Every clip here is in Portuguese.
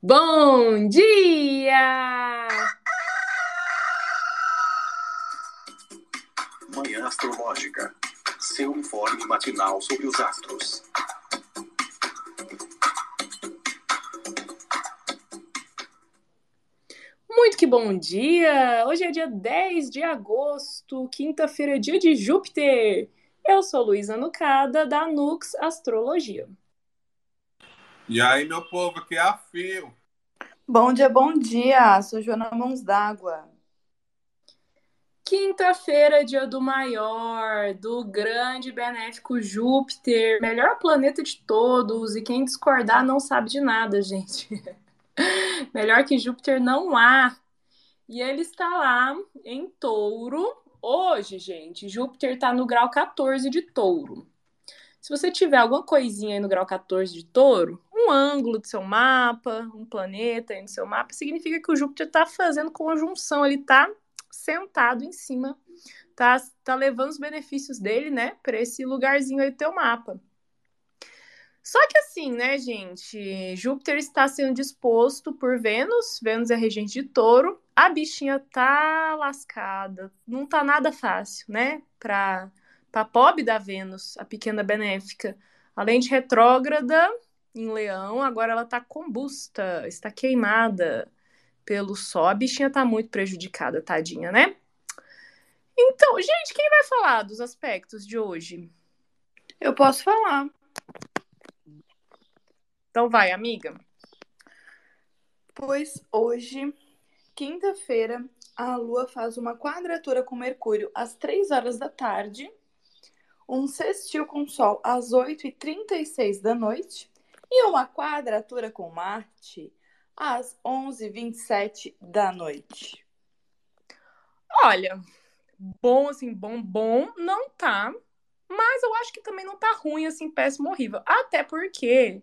Bom dia! Manhã Astrológica. Seu informe matinal sobre os astros. Muito que bom dia! Hoje é dia 10 de agosto, quinta-feira, é dia de Júpiter. Eu sou Luísa Nucada, da Nux Astrologia. E aí, meu povo, que é a fio. Bom dia, bom dia. Sou Joana Mãos d'Água. Quinta-feira, dia do maior, do grande benéfico Júpiter, melhor planeta de todos. E quem discordar não sabe de nada, gente. melhor que Júpiter não há. E ele está lá em touro. Hoje, gente, Júpiter está no grau 14 de touro. Se você tiver alguma coisinha aí no grau 14 de touro, um ângulo do seu mapa, um planeta aí no seu mapa, significa que o Júpiter está fazendo conjunção, ele está sentado em cima, tá, tá levando os benefícios dele, né, para esse lugarzinho aí do teu mapa. Só que assim, né, gente? Júpiter está sendo disposto por Vênus, Vênus é regente de touro, a bichinha tá lascada, não tá nada fácil, né, para para pobre da Vênus, a pequena benéfica. Além de retrógrada em Leão, agora ela está combusta, está queimada pelo Sol. A bichinha está muito prejudicada, tadinha, né? Então, gente, quem vai falar dos aspectos de hoje? Eu posso falar. Então vai, amiga. Pois hoje, quinta-feira, a Lua faz uma quadratura com Mercúrio às três horas da tarde um sextil com Sol às 8h36 da noite e uma quadratura com Marte às 11h27 da noite. Olha, bom assim, bom, bom, não tá. Mas eu acho que também não tá ruim, assim, péssimo, horrível. Até porque,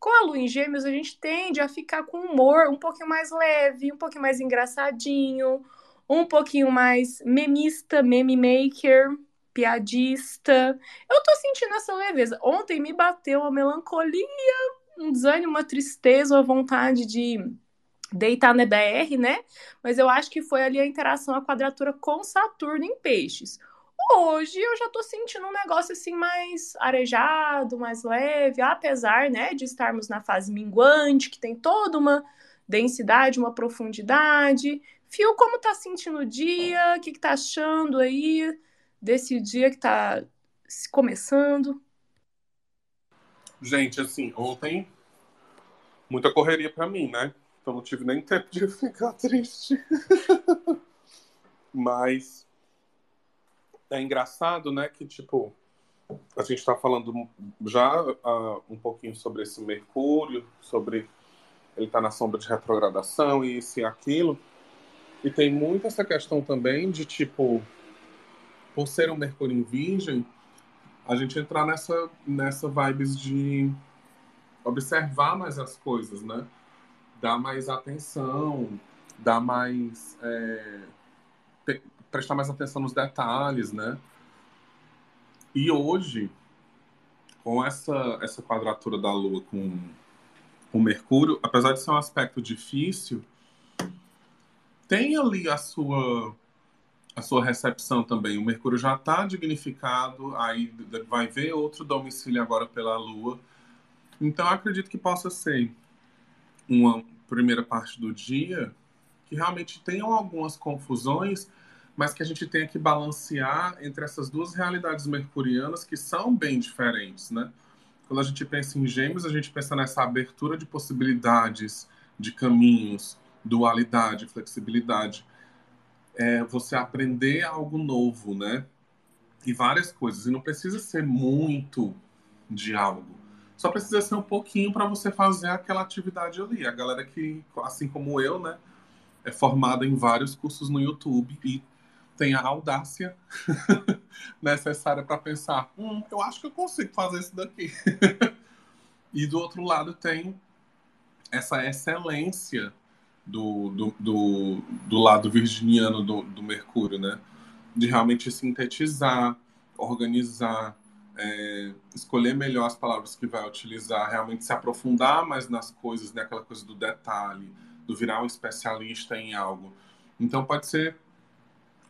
com a lua em gêmeos, a gente tende a ficar com humor um pouquinho mais leve, um pouquinho mais engraçadinho, um pouquinho mais memista, meme maker, piadista. Eu tô sentindo essa leveza. Ontem me bateu uma melancolia, um desânimo, uma tristeza, uma vontade de deitar na BR, né? Mas eu acho que foi ali a interação, a quadratura com Saturno em peixes. Hoje eu já tô sentindo um negócio assim mais arejado, mais leve, apesar, né, de estarmos na fase minguante, que tem toda uma densidade, uma profundidade. Fio, como tá sentindo o dia? O que, que tá achando aí? Desse dia que está começando? Gente, assim, ontem muita correria para mim, né? Então não tive nem tempo de ficar triste. Mas é engraçado, né, que tipo a gente está falando já uh, um pouquinho sobre esse Mercúrio, sobre ele está na sombra de retrogradação e isso e aquilo. E tem muito essa questão também de tipo por ser um Mercúrio em Virgem, a gente entrar nessa, nessa vibes de observar mais as coisas, né? Dar mais atenção, dar mais. É, prestar mais atenção nos detalhes, né? E hoje, com essa, essa quadratura da Lua com, com Mercúrio, apesar de ser um aspecto difícil, tem ali a sua a sua recepção também. O Mercúrio já está dignificado, aí vai ver outro domicílio agora pela Lua. Então, acredito que possa ser uma primeira parte do dia que realmente tenham algumas confusões, mas que a gente tenha que balancear entre essas duas realidades mercurianas que são bem diferentes, né? Quando a gente pensa em gêmeos, a gente pensa nessa abertura de possibilidades, de caminhos, dualidade, flexibilidade é você aprender algo novo, né? E várias coisas. E não precisa ser muito de algo. Só precisa ser um pouquinho para você fazer aquela atividade ali. A galera que, assim como eu, né, é formada em vários cursos no YouTube e tem a audácia necessária para pensar: hum, eu acho que eu consigo fazer isso daqui. e do outro lado tem essa excelência do, do, do, do lado virginiano do, do Mercúrio, né? De realmente sintetizar, organizar, é, escolher melhor as palavras que vai utilizar, realmente se aprofundar mais nas coisas, né? aquela coisa do detalhe, do virar um especialista em algo. Então pode ser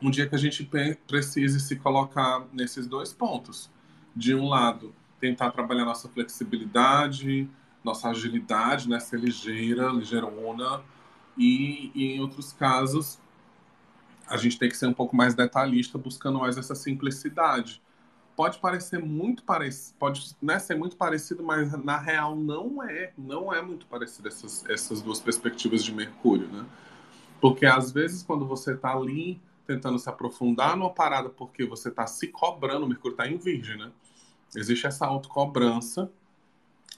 um dia que a gente precise se colocar nesses dois pontos. De um lado, tentar trabalhar nossa flexibilidade, nossa agilidade, né? ser ligeira, ligeirona, e, e em outros casos, a gente tem que ser um pouco mais detalhista, buscando mais essa simplicidade. Pode parecer muito parecido, pode né, ser muito parecido, mas na real não é, não é muito parecido essas, essas duas perspectivas de Mercúrio, né? Porque às vezes quando você está ali tentando se aprofundar numa parada porque você está se cobrando, Mercúrio está em Virgem, né? Existe essa autocobrança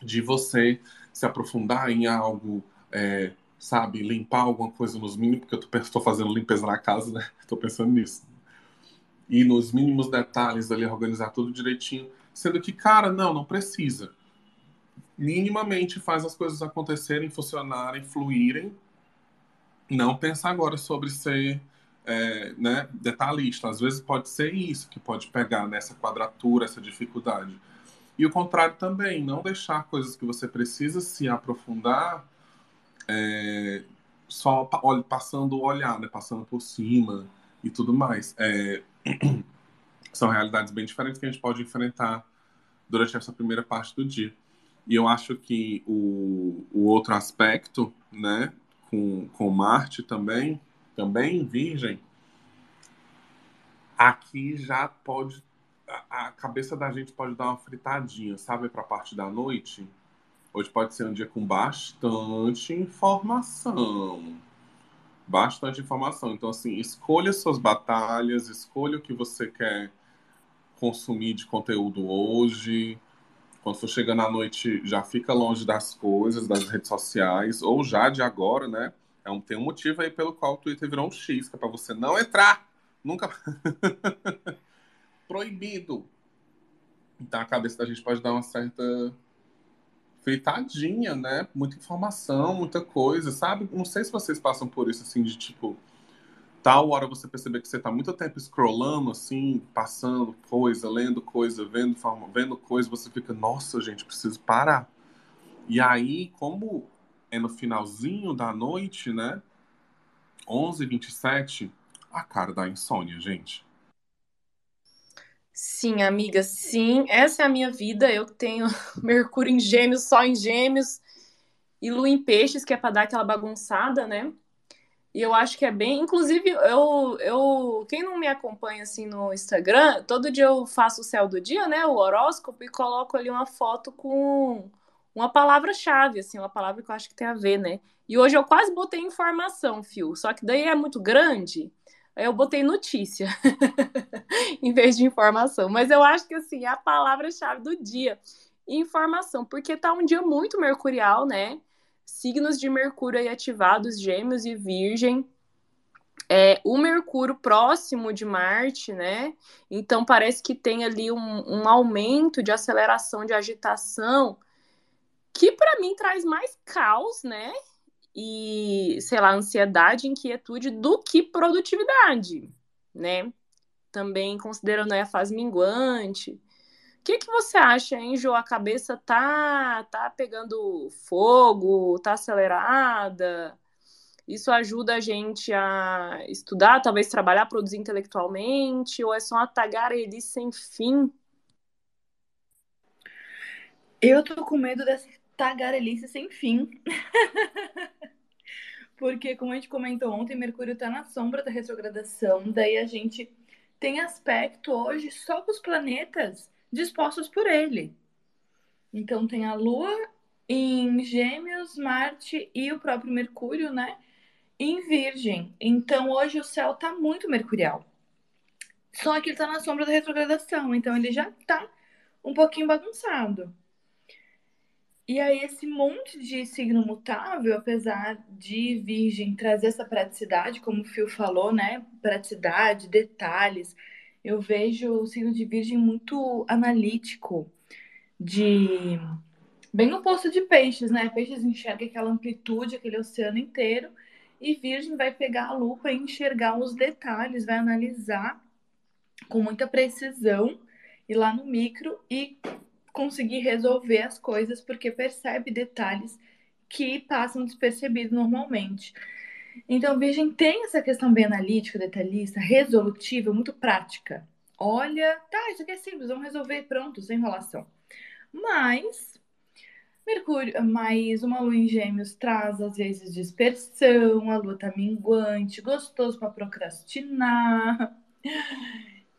de você se aprofundar em algo, é, sabe, limpar alguma coisa nos mínimos, porque eu estou fazendo limpeza na casa, né? Estou pensando nisso. E nos mínimos detalhes ali, organizar tudo direitinho. Sendo que, cara, não, não precisa. Minimamente faz as coisas acontecerem, funcionarem, fluírem. Não pensar agora sobre ser é, né, detalhista. Às vezes pode ser isso que pode pegar nessa quadratura, essa dificuldade. E o contrário também, não deixar coisas que você precisa se aprofundar é, só passando o olhar, né? passando por cima e tudo mais. É, são realidades bem diferentes que a gente pode enfrentar durante essa primeira parte do dia. E eu acho que o, o outro aspecto, né, com, com Marte também, também Virgem, aqui já pode a, a cabeça da gente pode dar uma fritadinha, sabe, para a parte da noite Hoje pode ser um dia com bastante informação. Bastante informação. Então, assim, escolha suas batalhas, escolha o que você quer consumir de conteúdo hoje. Quando for chegando à noite, já fica longe das coisas, das redes sociais, ou já de agora, né? É um, tem um motivo aí pelo qual o Twitter virou um X, que é para você não entrar. Nunca. Proibido. Então a cabeça da gente pode dar uma certa feitadinha, né? Muita informação, muita coisa, sabe? Não sei se vocês passam por isso, assim, de tipo, tal hora você perceber que você tá muito tempo scrollando, assim, passando coisa, lendo coisa, vendo, vendo coisa, você fica, nossa, gente, preciso parar. E aí, como é no finalzinho da noite, né? 11h27, a cara da insônia, gente. Sim, amiga, sim. Essa é a minha vida. Eu tenho Mercúrio em Gêmeos, Sol em Gêmeos e Lua em Peixes, que é para dar aquela bagunçada, né? E eu acho que é bem. Inclusive, eu, eu. Quem não me acompanha assim no Instagram, todo dia eu faço o céu do dia, né? O horóscopo, e coloco ali uma foto com uma palavra-chave, assim, uma palavra que eu acho que tem a ver, né? E hoje eu quase botei informação, fio. Só que daí é muito grande eu botei notícia em vez de informação. Mas eu acho que assim, é a palavra-chave do dia. Informação, porque tá um dia muito mercurial, né? Signos de Mercúrio aí ativados, Gêmeos e Virgem. É, o Mercúrio próximo de Marte, né? Então parece que tem ali um, um aumento de aceleração, de agitação, que para mim traz mais caos, né? E, sei lá, ansiedade, inquietude do que produtividade, né? Também considerando a fase minguante. O que, que você acha, hein, Jo? A cabeça tá, tá pegando fogo, tá acelerada? Isso ajuda a gente a estudar, talvez trabalhar, produzir intelectualmente, ou é só uma tagarelice sem fim? Eu tô com medo dessa tagarelice sem fim. Porque, como a gente comentou ontem, Mercúrio está na sombra da retrogradação, daí a gente tem aspecto hoje só com os planetas dispostos por ele. Então tem a Lua em Gêmeos, Marte e o próprio Mercúrio, né? Em Virgem. Então hoje o céu tá muito mercurial. Só que ele tá na sombra da retrogradação, então ele já tá um pouquinho bagunçado. E aí, esse monte de signo mutável, apesar de Virgem trazer essa praticidade, como o Fio falou, né? Praticidade, detalhes. Eu vejo o signo de Virgem muito analítico, de bem oposto de peixes, né? Peixes enxerga aquela amplitude, aquele oceano inteiro, e Virgem vai pegar a lupa e enxergar os detalhes, vai analisar com muita precisão ir lá no micro e conseguir resolver as coisas, porque percebe detalhes que passam despercebidos normalmente. Então, Virgem tem essa questão bem analítica, detalhista, resolutiva, muito prática. Olha, tá, isso aqui é simples, vamos resolver, pronto, sem enrolação. Mas Mercúrio, mas uma lua em gêmeos traz às vezes dispersão, a lua tá minguante, gostoso para procrastinar.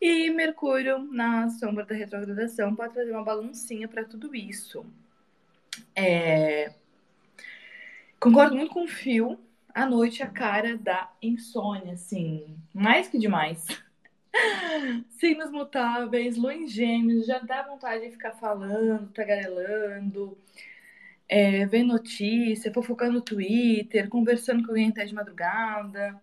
E Mercúrio na sombra da retrogradação pode trazer uma baguncinha para tudo isso. É... Concordo muito com o Fio. A noite é a cara da insônia, assim, mais que demais. Signos mutáveis, lua em gêmeos, já dá vontade de ficar falando, tagarelando é, ver notícia, fofocando no Twitter, conversando com alguém até de madrugada.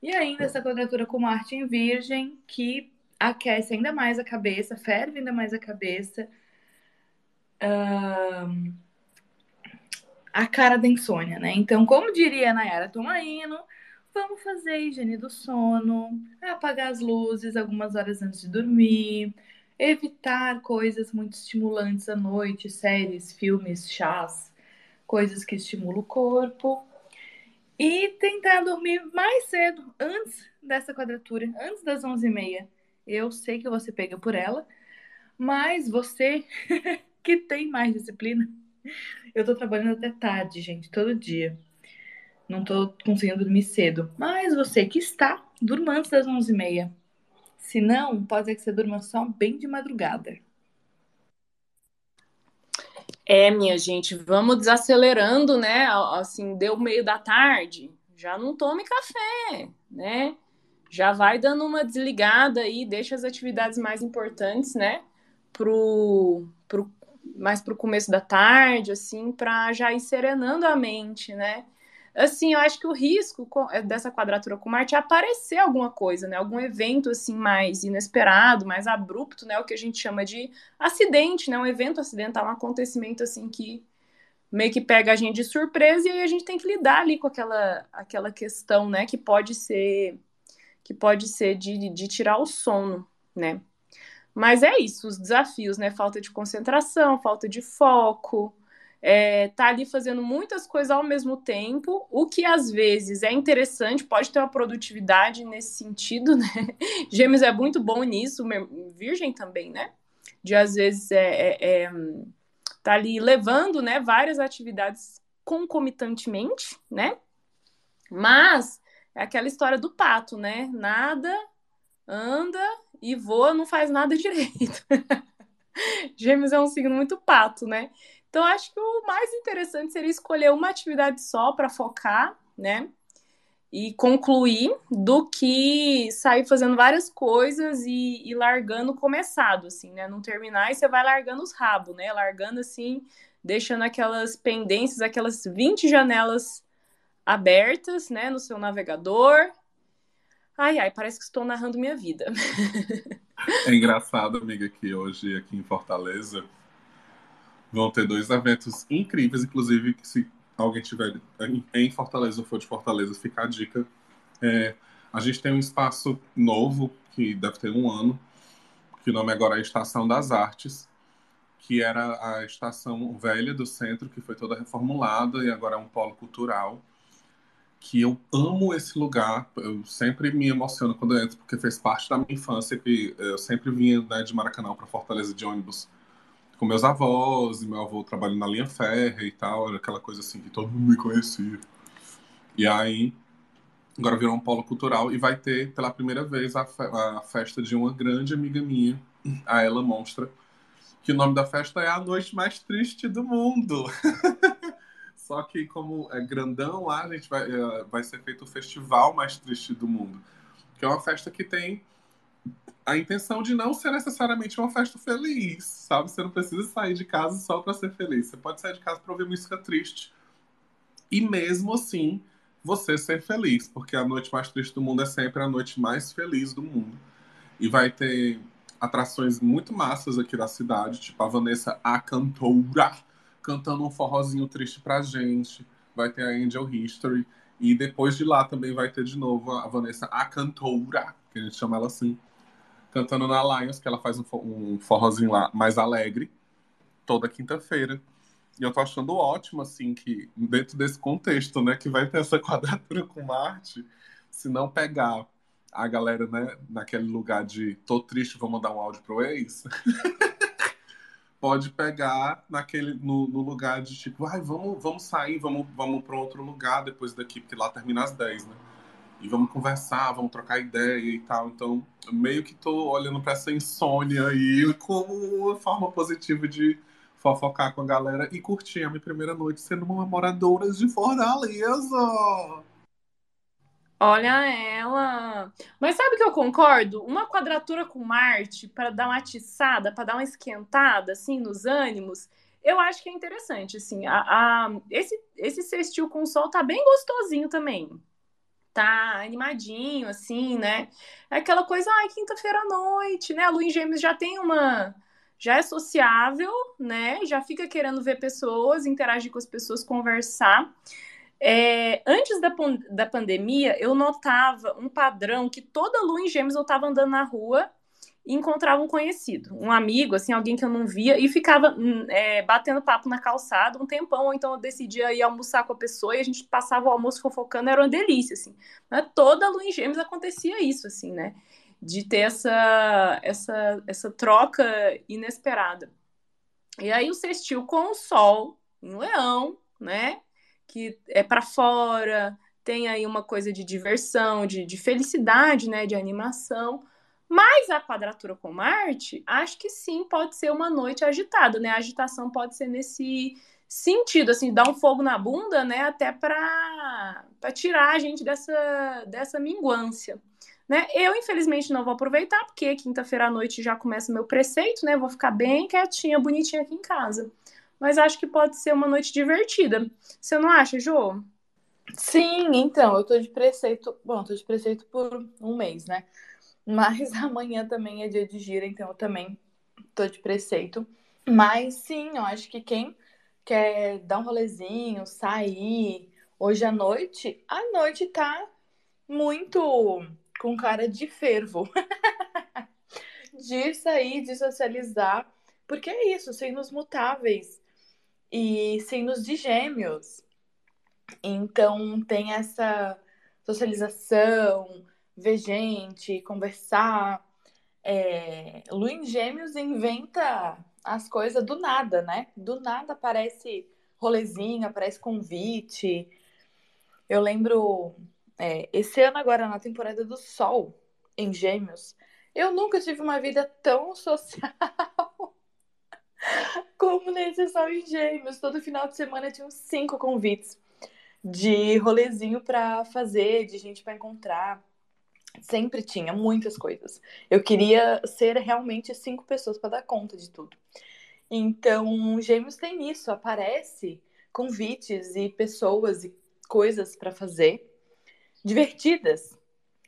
E ainda essa quadratura com Marte em Virgem, que aquece ainda mais a cabeça, ferve ainda mais a cabeça. Uh, a cara da insônia, né? Então, como diria a Nayara Tomaino, vamos fazer higiene do sono, apagar as luzes algumas horas antes de dormir, evitar coisas muito estimulantes à noite, séries, filmes, chás, coisas que estimulam o corpo. E tentar dormir mais cedo, antes dessa quadratura, antes das 11h30. Eu sei que você pega por ela, mas você que tem mais disciplina. Eu tô trabalhando até tarde, gente, todo dia. Não tô conseguindo dormir cedo. Mas você que está, durma antes das 11h30. Se não, pode ser que você durma só bem de madrugada. É, minha gente, vamos desacelerando, né? Assim, deu meio da tarde, já não tome café, né? Já vai dando uma desligada aí, deixa as atividades mais importantes, né? Pro, pro, mais pro começo da tarde, assim, para já ir serenando a mente, né? assim, eu acho que o risco é, dessa quadratura com Marte é aparecer alguma coisa, né? Algum evento assim mais inesperado, mais abrupto, né? O que a gente chama de acidente, né? Um evento acidental, um acontecimento assim que meio que pega a gente de surpresa e aí a gente tem que lidar ali com aquela, aquela questão, né? Que pode ser que pode ser de, de tirar o sono, né? Mas é isso, os desafios, né? Falta de concentração, falta de foco, é, tá ali fazendo muitas coisas ao mesmo tempo, o que às vezes é interessante, pode ter uma produtividade nesse sentido, né? Gêmeos é muito bom nisso, Virgem também, né? De às vezes é, é, é tá ali levando, né, várias atividades concomitantemente, né? Mas é aquela história do pato, né? Nada, anda e voa, não faz nada direito. Gêmeos é um signo muito pato, né? Então, acho que o mais interessante seria escolher uma atividade só para focar, né? E concluir do que sair fazendo várias coisas e, e largando começado, assim, né? Não terminar e você vai largando os rabos, né? Largando assim, deixando aquelas pendências, aquelas 20 janelas abertas, né, no seu navegador. Ai, ai, parece que estou narrando minha vida. É engraçado, amiga, que hoje aqui em Fortaleza vão ter dois eventos incríveis, inclusive, que se alguém tiver em Fortaleza ou for de Fortaleza, fica a dica. É, a gente tem um espaço novo, que deve ter um ano, que o nome agora é Estação das Artes, que era a estação velha do centro, que foi toda reformulada e agora é um polo cultural. Que eu amo esse lugar, eu sempre me emociono quando entro, porque fez parte da minha infância, que eu sempre vinha né, de Maracanã para Fortaleza de ônibus com meus avós, e meu avô trabalhando na linha férrea e tal, era aquela coisa assim que todo mundo me conhecia. E aí, agora virou um polo cultural e vai ter pela primeira vez a, fe a festa de uma grande amiga minha, a Ela Monstra, que o nome da festa é A Noite Mais Triste do Mundo. Só que como é grandão lá, a gente vai, é, vai ser feito o Festival Mais Triste do Mundo, que é uma festa que tem a intenção de não ser necessariamente uma festa feliz, sabe? Você não precisa sair de casa só para ser feliz. Você pode sair de casa para ouvir música triste. E mesmo assim, você ser feliz, porque a noite mais triste do mundo é sempre a noite mais feliz do mundo. E vai ter atrações muito massas aqui da cidade, tipo a Vanessa a cantora cantando um forrozinho triste pra gente. Vai ter a Angel History e depois de lá também vai ter de novo a Vanessa a cantora, que a gente chama ela assim cantando na Lions, que ela faz um, um forrozinho lá mais alegre, toda quinta-feira. E eu tô achando ótimo, assim, que dentro desse contexto, né, que vai ter essa quadratura com Marte, se não pegar a galera, né, naquele lugar de tô triste, vou mandar um áudio pro ex, pode pegar naquele, no, no, lugar de tipo, ai, vamos, vamos sair, vamos, vamos para outro lugar depois daqui, porque lá termina às 10, né? E vamos conversar, vamos trocar ideia e tal. Então, meio que tô olhando para essa insônia aí como uma forma positiva de fofocar com a galera e curtir a minha primeira noite sendo uma moradora de Fortaleza. Olha ela. Mas sabe que eu concordo? Uma quadratura com Marte para dar uma atiçada, para dar uma esquentada assim nos ânimos, eu acho que é interessante assim. A, a, esse esse sextil com Sol tá bem gostosinho também. Tá animadinho assim, né? É aquela coisa, ai, quinta-feira à noite, né? A Lua em Gêmeos já tem uma já é sociável, né? Já fica querendo ver pessoas, interagir com as pessoas, conversar. É, antes da, da pandemia, eu notava um padrão que toda lua em gêmeos eu estava andando na rua e encontrava um conhecido, um amigo, assim, alguém que eu não via, e ficava hum, é, batendo papo na calçada um tempão, ou então eu decidia ir almoçar com a pessoa e a gente passava o almoço fofocando, era uma delícia, assim. Mas toda lua em gêmeos acontecia isso, assim, né? De ter essa, essa, essa troca inesperada. E aí o sextil com o sol em leão, né? Que é para fora, tem aí uma coisa de diversão, de, de felicidade, né, de animação. Mas a quadratura com Marte, acho que sim, pode ser uma noite agitada, né? A agitação pode ser nesse sentido, assim, dar um fogo na bunda, né? Até para tirar a gente dessa, dessa minguância. Né? Eu, infelizmente, não vou aproveitar, porque quinta-feira à noite já começa meu preceito, né? Vou ficar bem quietinha, bonitinha aqui em casa mas acho que pode ser uma noite divertida. Você não acha, Jô? Sim, então, eu tô de preceito. Bom, tô de preceito por um mês, né? Mas amanhã também é dia de gira, então eu também tô de preceito. Mas sim, eu acho que quem quer dar um rolezinho, sair hoje à noite, a noite tá muito com cara de fervo. de sair, de socializar. Porque é isso, signos mutáveis e signos de gêmeos. Então tem essa socialização, ver gente, conversar. É, Lu em Gêmeos inventa as coisas do nada, né? Do nada aparece rolezinho, aparece convite. Eu lembro, é, esse ano agora, na temporada do Sol, em Gêmeos, eu nunca tive uma vida tão social como nesse Sol em Gêmeos. Todo final de semana tinha uns cinco convites de rolezinho para fazer, de gente para encontrar. Sempre tinha muitas coisas. Eu queria ser realmente cinco pessoas para dar conta de tudo. Então, Gêmeos tem isso, aparece convites e pessoas e coisas para fazer divertidas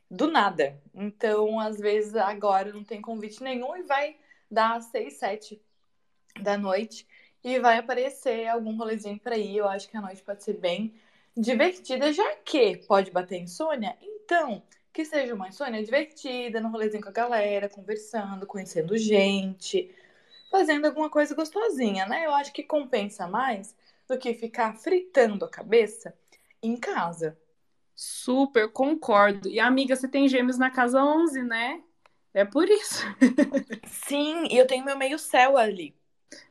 do nada. Então, às vezes agora não tem convite nenhum e vai dar seis, sete da noite e vai aparecer algum rolezinho para ir. Eu acho que a noite pode ser bem divertida, já que pode bater insônia. Então, que seja uma insônia divertida, no rolezinho com a galera, conversando, conhecendo gente, fazendo alguma coisa gostosinha, né? Eu acho que compensa mais do que ficar fritando a cabeça em casa. Super, concordo. E amiga, você tem gêmeos na casa 11, né? É por isso. Sim, e eu tenho meu meio céu ali.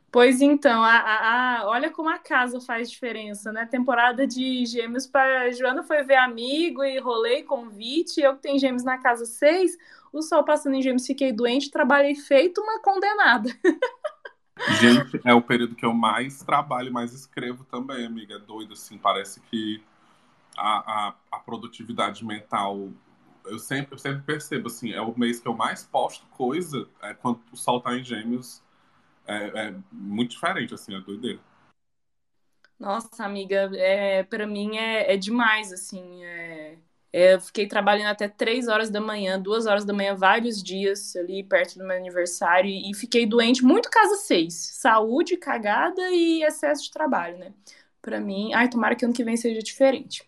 Pois então, a, a, olha como a casa faz diferença, né? Temporada de gêmeos para Joana foi ver amigo e rolê, convite. Eu que tenho gêmeos na casa 6, o sol passando em gêmeos, fiquei doente, trabalhei feito uma condenada. Gente, é o período que eu mais trabalho, mais escrevo também, amiga. É doido, assim, parece que a, a, a produtividade mental eu sempre, eu sempre percebo assim, é o mês que eu mais posto coisa é quando o sol tá em gêmeos é, é muito diferente, assim, a doideira. Nossa, amiga, é, para mim é, é demais, assim. É, é, eu fiquei trabalhando até três horas da manhã, duas horas da manhã, vários dias ali perto do meu aniversário e, fiquei doente, muito casa seis. Saúde, cagada e excesso de trabalho, né? Para mim, ai, tomara que ano que vem seja diferente.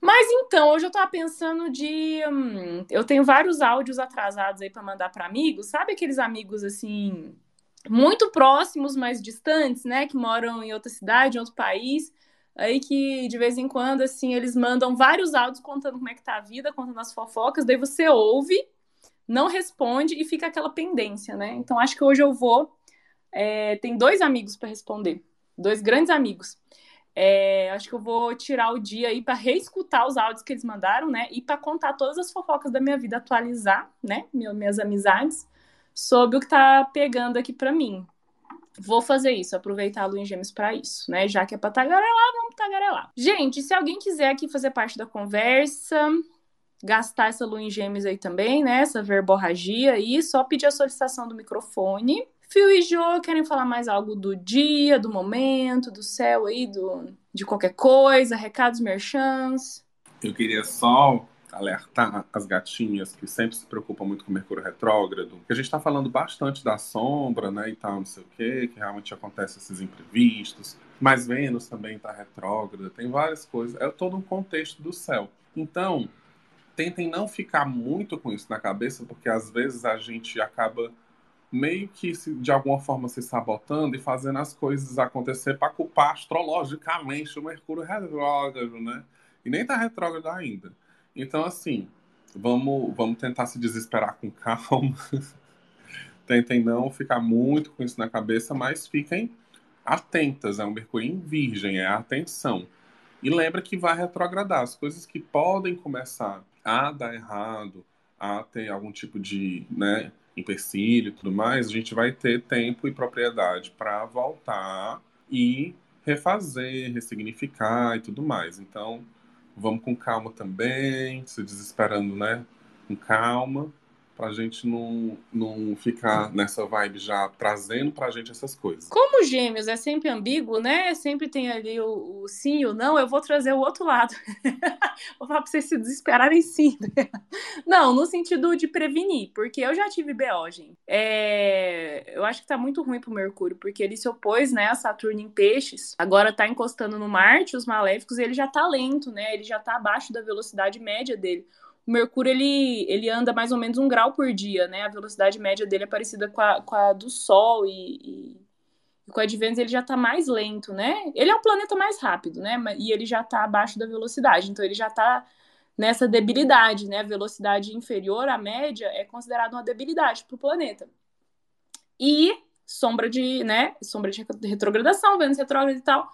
Mas então, hoje eu tava pensando de. Hum, eu tenho vários áudios atrasados aí para mandar para amigos. Sabe aqueles amigos assim, muito próximos, mas distantes, né? Que moram em outra cidade, em outro país. Aí que de vez em quando, assim, eles mandam vários áudios contando como é que tá a vida, contando as fofocas, daí você ouve, não responde e fica aquela pendência, né? Então acho que hoje eu vou. É, tem dois amigos para responder, dois grandes amigos. É, acho que eu vou tirar o dia aí para reescutar os áudios que eles mandaram, né? E para contar todas as fofocas da minha vida, atualizar, né? Minhas amizades sobre o que tá pegando aqui para mim. Vou fazer isso, aproveitar a lua em gêmeos para isso, né? Já que é pra tagarelar, vamos tagarelar. Gente, se alguém quiser aqui fazer parte da conversa, gastar essa lua em gêmeos aí também, né? Essa verborragia aí, só pedir a solicitação do microfone. Fio e Jo querem falar mais algo do dia, do momento, do céu aí, do, de qualquer coisa, recados merchants. Eu queria só alertar as gatinhas que sempre se preocupam muito com Mercúrio retrógrado, que a gente está falando bastante da sombra, né, e tal, não sei o quê, que realmente acontece esses imprevistos, mas Vênus também está retrógrada, tem várias coisas, é todo um contexto do céu. Então, tentem não ficar muito com isso na cabeça, porque às vezes a gente acaba meio que de alguma forma se sabotando e fazendo as coisas acontecer para culpar astrologicamente o Mercúrio retrógrado, né? E nem tá retrógrado ainda. Então, assim, vamos, vamos tentar se desesperar com calma. Tentem não ficar muito com isso na cabeça, mas fiquem atentas. É um Mercúrio em Virgem, é a atenção. E lembra que vai retrogradar. As coisas que podem começar a dar errado, a ter algum tipo de né, empecilho e tudo mais, a gente vai ter tempo e propriedade para voltar e refazer, ressignificar e tudo mais. Então, vamos com calma também, se desesperando, né? Com calma, pra gente não, não ficar nessa vibe já trazendo pra gente essas coisas. Como gêmeos é sempre ambíguo, né? Sempre tem ali o, o sim e o não, eu vou trazer o outro lado. vou falar pra vocês se desesperarem sim. não, no sentido de prevenir, porque eu já tive BO, gente. É... Eu acho que tá muito ruim pro Mercúrio, porque ele se opôs, né, a Saturno em peixes, agora tá encostando no Marte, os maléficos, ele já tá lento, né? Ele já tá abaixo da velocidade média dele o Mercúrio ele, ele anda mais ou menos um grau por dia, né? A velocidade média dele é parecida com a, com a do Sol e, e, e com a de Vênus ele já está mais lento, né? Ele é o planeta mais rápido, né? E ele já está abaixo da velocidade, então ele já está nessa debilidade, né? A velocidade inferior à média é considerada uma debilidade para o planeta. E sombra de, né? Sombra de retrogradação, Vênus retrógrada e tal.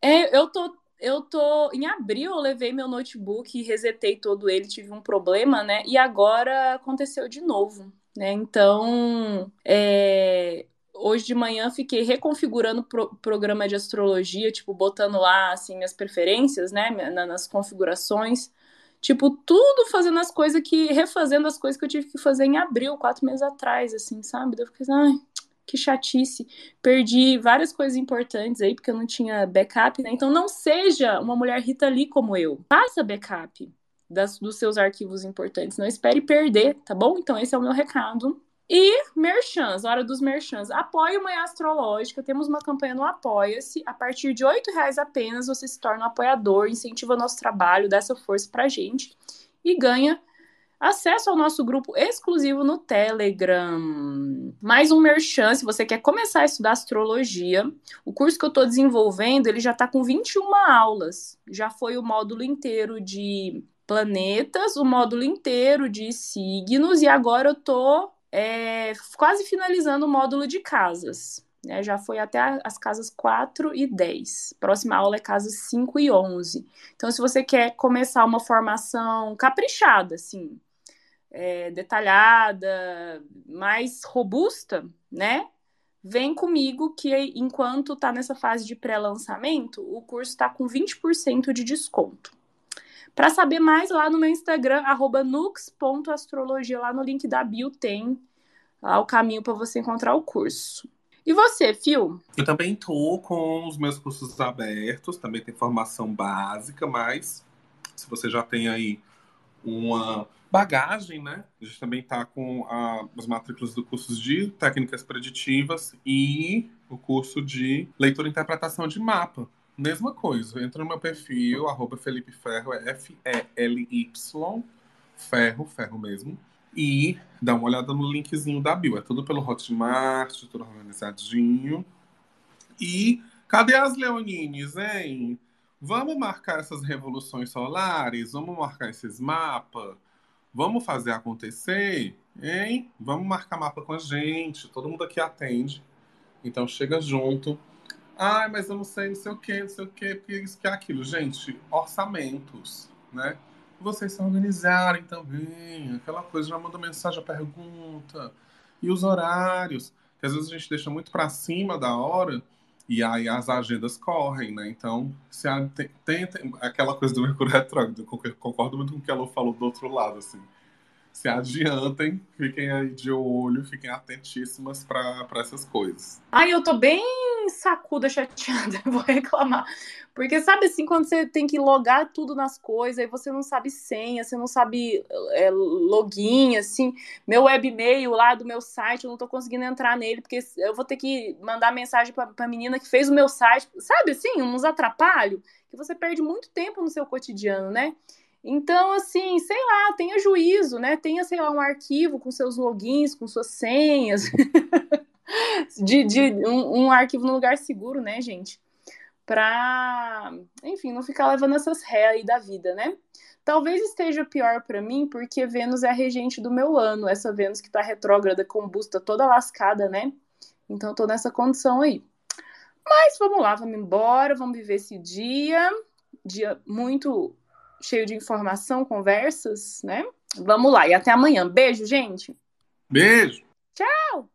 É, eu tô eu tô. Em abril eu levei meu notebook e resetei todo ele, tive um problema, né? E agora aconteceu de novo, né? Então, é, hoje de manhã fiquei reconfigurando o pro, programa de astrologia, tipo, botando lá, assim, minhas preferências, né? Nas configurações. Tipo, tudo fazendo as coisas que. refazendo as coisas que eu tive que fazer em abril, quatro meses atrás, assim, sabe? Eu fiquei assim, ai que chatice. Perdi várias coisas importantes aí, porque eu não tinha backup, né? Então não seja uma mulher Rita Lee como eu. Faça backup das, dos seus arquivos importantes. Não espere perder, tá bom? Então esse é o meu recado. E merchans, hora dos merchans. Apoie uma astrológica. Temos uma campanha no Apoia-se. A partir de R$ reais apenas você se torna um apoiador, incentiva o nosso trabalho, dá essa força pra gente e ganha acesso ao nosso grupo exclusivo no Telegram. Mais um merchan, se você quer começar a estudar astrologia, o curso que eu estou desenvolvendo, ele já está com 21 aulas. Já foi o módulo inteiro de planetas, o módulo inteiro de signos, e agora eu estou é, quase finalizando o módulo de casas. Né, já foi até as casas 4 e 10. Próxima aula é casas 5 e 11. Então, se você quer começar uma formação caprichada, assim, é, detalhada, mais robusta, né? Vem comigo que enquanto tá nessa fase de pré-lançamento, o curso está com 20% de desconto. Para saber mais, lá no meu Instagram, nux.astrologia, lá no link da bio tem lá o caminho para você encontrar o curso. E você, Fio? Eu também tô com os meus cursos abertos, também tem formação básica, mas se você já tem aí uma bagagem, né? A gente também está com a, as matrículas do curso de técnicas preditivas e o curso de leitura e interpretação de mapa. mesma coisa. Entra no meu perfil, arroba Felipe Ferro, é F-E-L-Y, Ferro, Ferro mesmo. E dá uma olhada no linkzinho da bio. É tudo pelo Hotmart, tudo organizadinho. E cadê as Leonines, hein? Vamos marcar essas revoluções solares? Vamos marcar esses mapas? Vamos fazer acontecer? Hein? Vamos marcar mapa com a gente. Todo mundo aqui atende. Então chega junto. Ai, mas eu não sei, não sei o que, não sei o que, porque isso que é aquilo. Gente, orçamentos, né? Vocês se organizarem também. Aquela coisa, já manda mensagem, a pergunta. E os horários. Que às vezes a gente deixa muito para cima da hora e aí as agendas correm, né? Então, se a, tem, tem, aquela coisa do Mercúrio Retrógrado, eu concordo muito com o que ela falou do outro lado, assim se adiantem, fiquem aí de olho, fiquem atentíssimas para essas coisas. Ai, eu tô bem sacuda, chateada, vou reclamar. Porque sabe assim, quando você tem que logar tudo nas coisas, aí você não sabe senha, você não sabe é, login, assim, meu webmail lá do meu site, eu não tô conseguindo entrar nele, porque eu vou ter que mandar mensagem pra, pra menina que fez o meu site, sabe assim, uns atrapalhos, que você perde muito tempo no seu cotidiano, né? Então, assim, sei lá, tenha juízo, né? Tenha, sei lá, um arquivo com seus logins, com suas senhas. de, de um, um, arquivo no lugar seguro, né, gente? Pra, enfim, não ficar levando essas ré aí da vida, né? Talvez esteja pior para mim, porque Vênus é a regente do meu ano, essa Vênus que tá retrógrada, combusta, toda lascada, né? Então tô nessa condição aí. Mas vamos lá, vamos embora, vamos viver esse dia. Dia muito cheio de informação, conversas, né? Vamos lá e até amanhã. Beijo, gente. Beijo. Tchau.